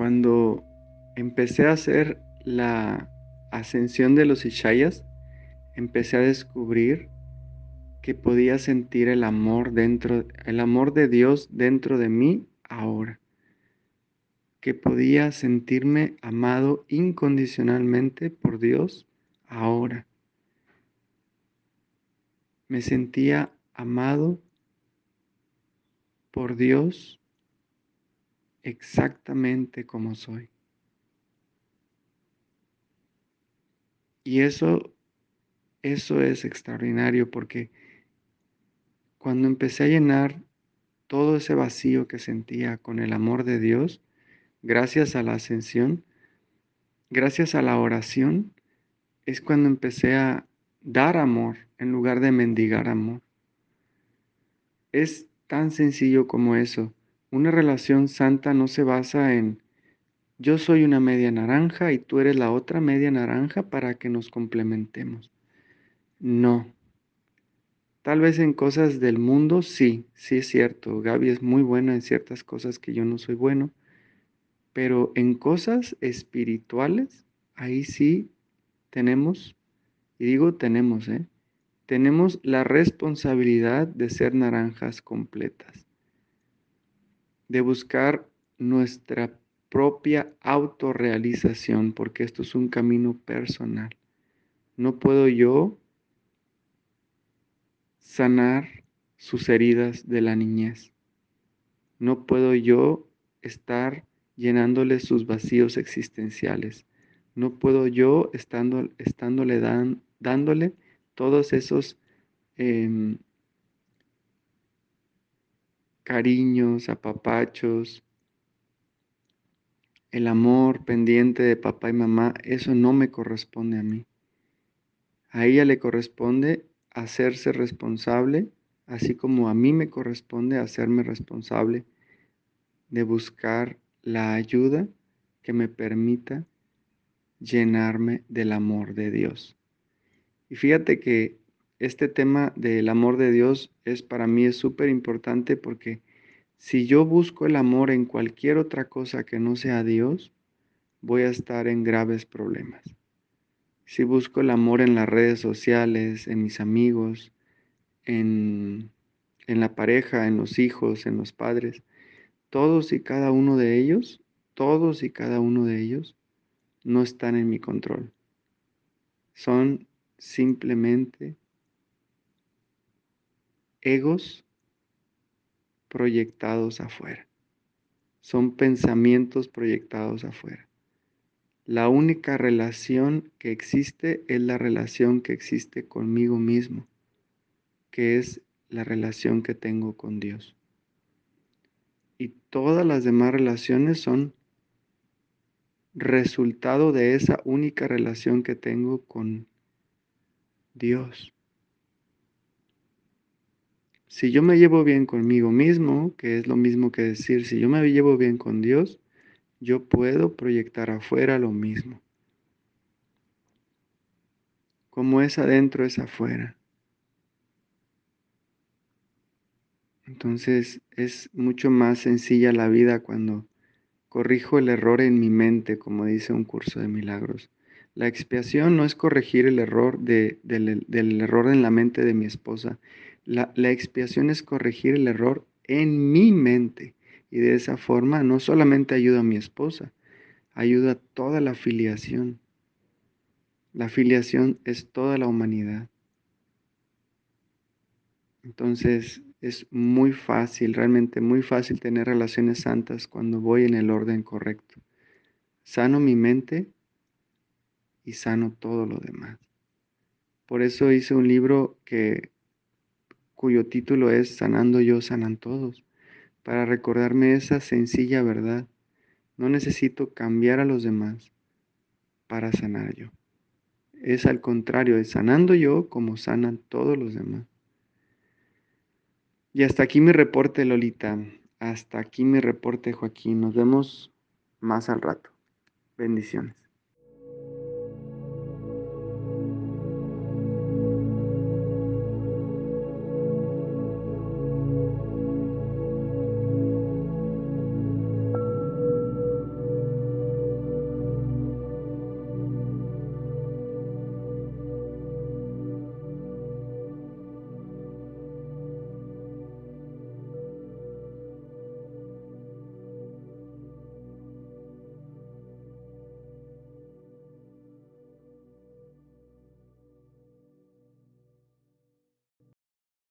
cuando empecé a hacer la ascensión de los Ishayas, empecé a descubrir que podía sentir el amor dentro, el amor de Dios dentro de mí ahora. Que podía sentirme amado incondicionalmente por Dios ahora. Me sentía amado por Dios exactamente como soy. Y eso, eso es extraordinario porque cuando empecé a llenar todo ese vacío que sentía con el amor de Dios, gracias a la ascensión, gracias a la oración, es cuando empecé a dar amor en lugar de mendigar amor. Es tan sencillo como eso. Una relación santa no se basa en yo soy una media naranja y tú eres la otra media naranja para que nos complementemos. No. Tal vez en cosas del mundo sí, sí es cierto. Gaby es muy buena en ciertas cosas que yo no soy bueno. Pero en cosas espirituales, ahí sí tenemos, y digo tenemos, ¿eh? tenemos la responsabilidad de ser naranjas completas, de buscar nuestra propia autorrealización, porque esto es un camino personal. No puedo yo sanar sus heridas de la niñez. No puedo yo estar llenándole sus vacíos existenciales. No puedo yo estando, estándole dándole todos esos em, cariños, apapachos, el amor pendiente de papá y mamá, eso no me corresponde a mí. A ella le corresponde hacerse responsable, así como a mí me corresponde hacerme responsable de buscar la ayuda que me permita llenarme del amor de Dios. Y fíjate que este tema del amor de Dios es para mí es súper importante porque si yo busco el amor en cualquier otra cosa que no sea Dios, voy a estar en graves problemas. Si busco el amor en las redes sociales, en mis amigos, en, en la pareja, en los hijos, en los padres, todos y cada uno de ellos, todos y cada uno de ellos no están en mi control. Son simplemente egos proyectados afuera. Son pensamientos proyectados afuera. La única relación que existe es la relación que existe conmigo mismo, que es la relación que tengo con Dios. Y todas las demás relaciones son resultado de esa única relación que tengo con Dios. Si yo me llevo bien conmigo mismo, que es lo mismo que decir, si yo me llevo bien con Dios, yo puedo proyectar afuera lo mismo. Como es adentro, es afuera. Entonces es mucho más sencilla la vida cuando corrijo el error en mi mente, como dice un curso de milagros. La expiación no es corregir el error del, del error en la mente de mi esposa, la, expiación es corregir el error en mi mente. Y de esa forma no solamente ayuda a mi esposa, ayuda a toda la filiación. La filiación es toda la humanidad. Entonces es muy fácil, realmente muy fácil tener relaciones santas cuando voy en el orden correcto. Sano mi mente y sano todo lo demás. Por eso hice un libro que cuyo título es Sanando yo, sanan todos, para recordarme esa sencilla verdad. No necesito cambiar a los demás para sanar yo. Es al contrario, es sanando yo como sanan todos los demás. Y hasta aquí mi reporte, Lolita. Hasta aquí mi reporte, Joaquín. Nos vemos más al rato. Bendiciones.